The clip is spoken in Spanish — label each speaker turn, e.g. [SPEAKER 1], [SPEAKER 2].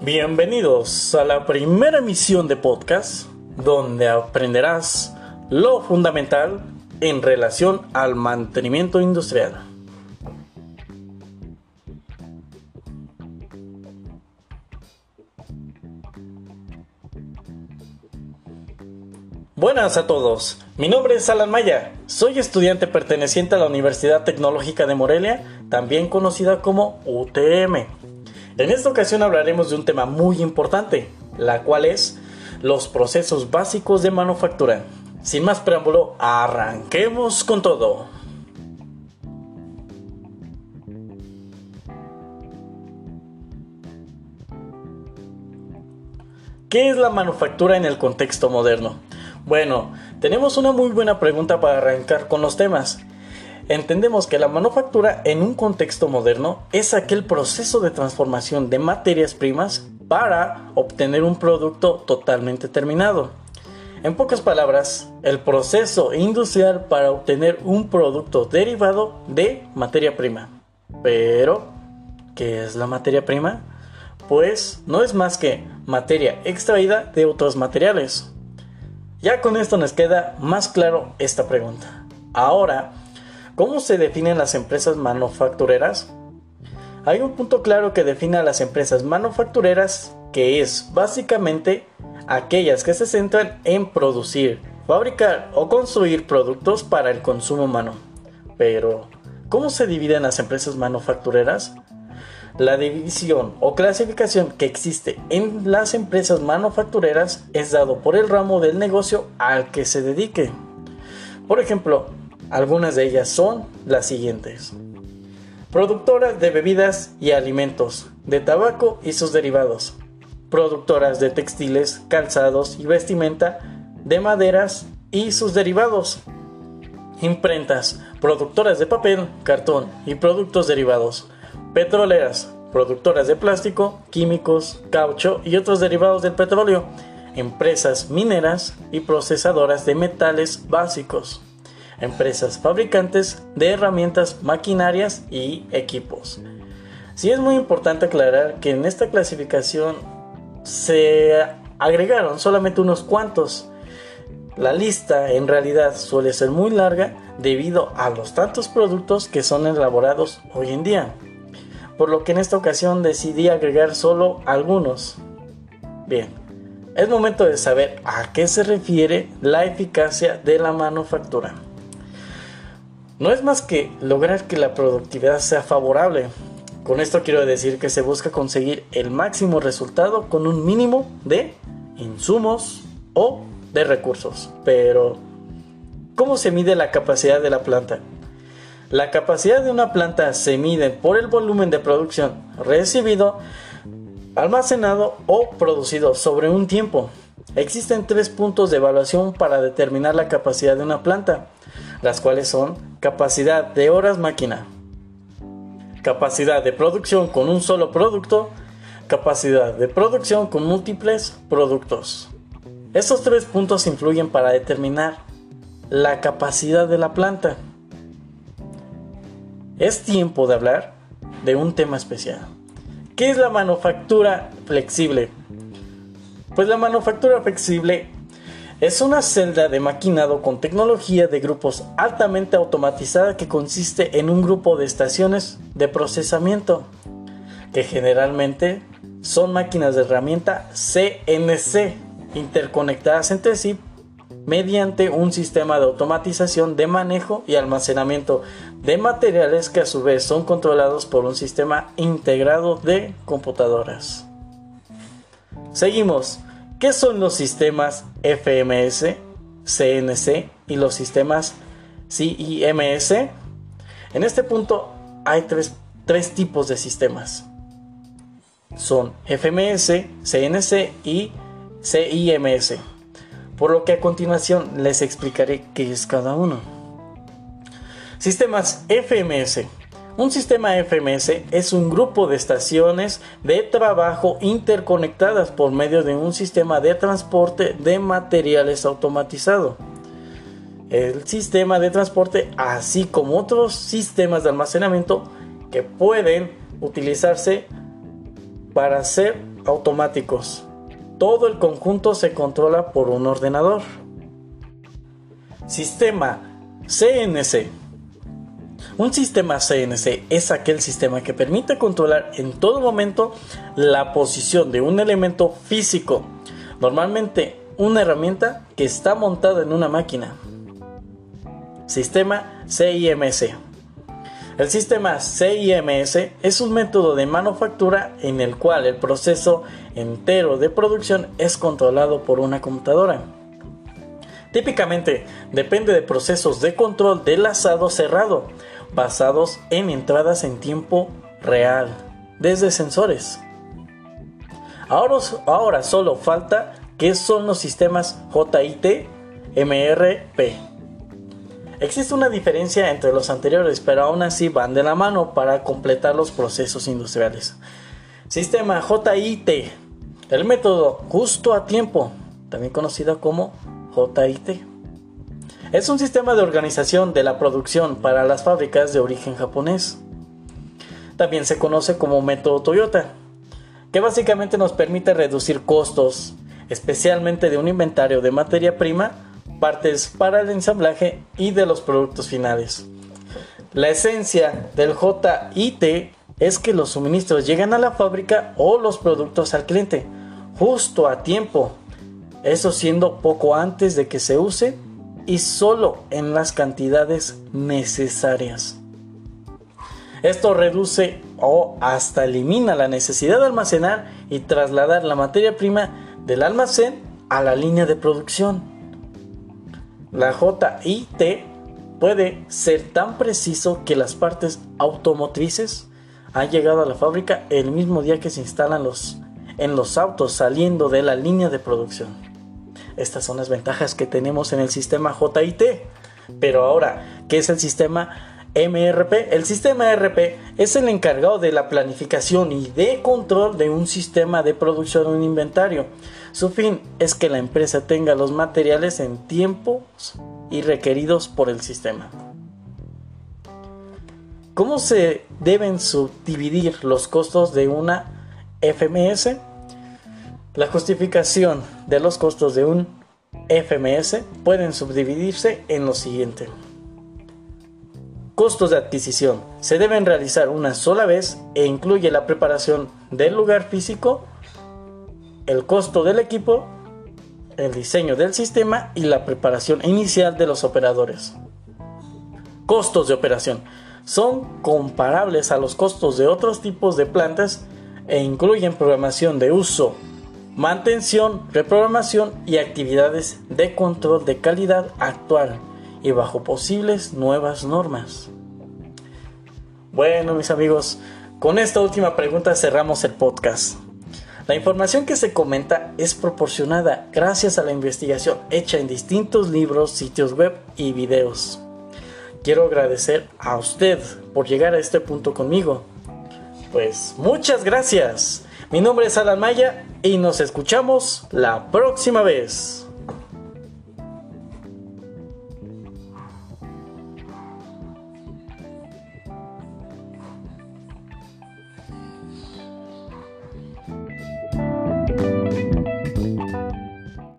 [SPEAKER 1] Bienvenidos a la primera emisión de podcast donde aprenderás lo fundamental en relación al mantenimiento industrial. Buenas a todos, mi nombre es Alan Maya, soy estudiante perteneciente a la Universidad Tecnológica de Morelia, también conocida como UTM. En esta ocasión hablaremos de un tema muy importante, la cual es los procesos básicos de manufactura. Sin más preámbulo, arranquemos con todo. ¿Qué es la manufactura en el contexto moderno? Bueno, tenemos una muy buena pregunta para arrancar con los temas. Entendemos que la manufactura en un contexto moderno es aquel proceso de transformación de materias primas para obtener un producto totalmente terminado. En pocas palabras, el proceso industrial para obtener un producto derivado de materia prima. Pero, ¿qué es la materia prima? Pues no es más que materia extraída de otros materiales. Ya con esto nos queda más claro esta pregunta. Ahora, ¿cómo se definen las empresas manufactureras? Hay un punto claro que define a las empresas manufactureras que es básicamente aquellas que se centran en producir, fabricar o construir productos para el consumo humano. Pero, ¿cómo se dividen las empresas manufactureras? La división o clasificación que existe en las empresas manufactureras es dado por el ramo del negocio al que se dedique. Por ejemplo, algunas de ellas son las siguientes. Productoras de bebidas y alimentos, de tabaco y sus derivados. Productoras de textiles, calzados y vestimenta, de maderas y sus derivados. Imprentas, productoras de papel, cartón y productos derivados petroleras, productoras de plástico, químicos, caucho y otros derivados del petróleo, empresas mineras y procesadoras de metales básicos, empresas fabricantes de herramientas, maquinarias y equipos. Sí es muy importante aclarar que en esta clasificación se agregaron solamente unos cuantos. La lista en realidad suele ser muy larga debido a los tantos productos que son elaborados hoy en día por lo que en esta ocasión decidí agregar solo algunos. Bien, es momento de saber a qué se refiere la eficacia de la manufactura. No es más que lograr que la productividad sea favorable. Con esto quiero decir que se busca conseguir el máximo resultado con un mínimo de insumos o de recursos. Pero, ¿cómo se mide la capacidad de la planta? La capacidad de una planta se mide por el volumen de producción recibido, almacenado o producido sobre un tiempo. Existen tres puntos de evaluación para determinar la capacidad de una planta, las cuales son capacidad de horas máquina, capacidad de producción con un solo producto, capacidad de producción con múltiples productos. Estos tres puntos influyen para determinar la capacidad de la planta es tiempo de hablar de un tema especial. ¿Qué es la manufactura flexible? Pues la manufactura flexible es una celda de maquinado con tecnología de grupos altamente automatizada que consiste en un grupo de estaciones de procesamiento, que generalmente son máquinas de herramienta CNC interconectadas entre sí mediante un sistema de automatización de manejo y almacenamiento de materiales que a su vez son controlados por un sistema integrado de computadoras. Seguimos. ¿Qué son los sistemas FMS, CNC y los sistemas CIMS? En este punto hay tres, tipos de sistemas. Son FMS, CNC y CIMS por lo que a continuación les explicaré qué es cada uno. Sistemas FMS. Un sistema FMS es un grupo de estaciones de trabajo interconectadas por medio de un sistema de transporte de materiales automatizado. El sistema de transporte, así como otros sistemas de almacenamiento que pueden utilizarse para hacer automáticos. Todo el conjunto se controla por un ordenador. Sistema CNC. Un sistema CNC es aquel sistema que permite controlar en todo momento la posición de un elemento físico, normalmente una herramienta que está montada en una máquina. Sistema CIMS. El sistema CIMS es un método de manufactura en el cual el proceso entero de producción es controlado por una computadora. Típicamente depende de procesos de control del asado cerrado, basados en entradas en tiempo real, desde sensores. Ahora, ahora solo falta qué son los sistemas JIT, MRP. Existe una diferencia entre los anteriores, pero aún así van de la mano para completar los procesos industriales. Sistema JIT, el método justo a tiempo, también conocido como JIT. Es un sistema de organización de la producción para las fábricas de origen japonés. También se conoce como método Toyota, que básicamente nos permite reducir costos, especialmente de un inventario de materia prima, partes para el ensamblaje y de los productos finales. La esencia del JIT es que los suministros llegan a la fábrica o los productos al cliente justo a tiempo, eso siendo poco antes de que se use y solo en las cantidades necesarias. Esto reduce o hasta elimina la necesidad de almacenar y trasladar la materia prima del almacén a la línea de producción. La JIT puede ser tan preciso que las partes automotrices han llegado a la fábrica el mismo día que se instalan los, en los autos saliendo de la línea de producción. Estas son las ventajas que tenemos en el sistema JIT. Pero ahora, ¿qué es el sistema MRP. El sistema RP es el encargado de la planificación y de control de un sistema de producción o un inventario. Su fin es que la empresa tenga los materiales en tiempos y requeridos por el sistema. ¿Cómo se deben subdividir los costos de una FMS? La justificación de los costos de un FMS pueden subdividirse en lo siguiente. Costos de adquisición. Se deben realizar una sola vez e incluye la preparación del lugar físico, el costo del equipo, el diseño del sistema y la preparación inicial de los operadores. Costos de operación. Son comparables a los costos de otros tipos de plantas e incluyen programación de uso, mantención, reprogramación y actividades de control de calidad actual y bajo posibles nuevas normas. Bueno, mis amigos, con esta última pregunta cerramos el podcast. La información que se comenta es proporcionada gracias a la investigación hecha en distintos libros, sitios web y videos. Quiero agradecer a usted por llegar a este punto conmigo. Pues muchas gracias. Mi nombre es Alan Maya y nos escuchamos la próxima vez.